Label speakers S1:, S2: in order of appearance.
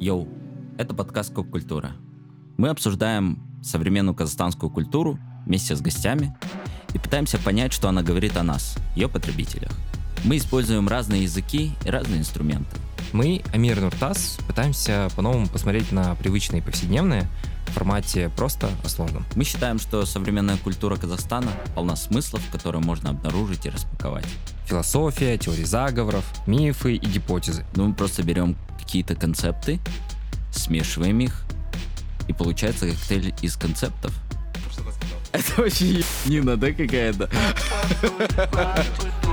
S1: Йоу, это подкаст «Коп культура». Мы обсуждаем современную казахстанскую культуру вместе с гостями и пытаемся понять, что она говорит о нас, ее потребителях. Мы используем разные языки и разные инструменты.
S2: Мы, Амир Нуртас, пытаемся по-новому посмотреть на привычные повседневные в формате просто о сложном.
S1: Мы считаем, что современная культура Казахстана полна смыслов, которые можно обнаружить и распаковать.
S2: Философия, теории заговоров, мифы и гипотезы.
S1: Ну, мы просто берем какие-то концепты, смешиваем их, и получается коктейль из концептов. Это вообще ебанина, да, какая-то?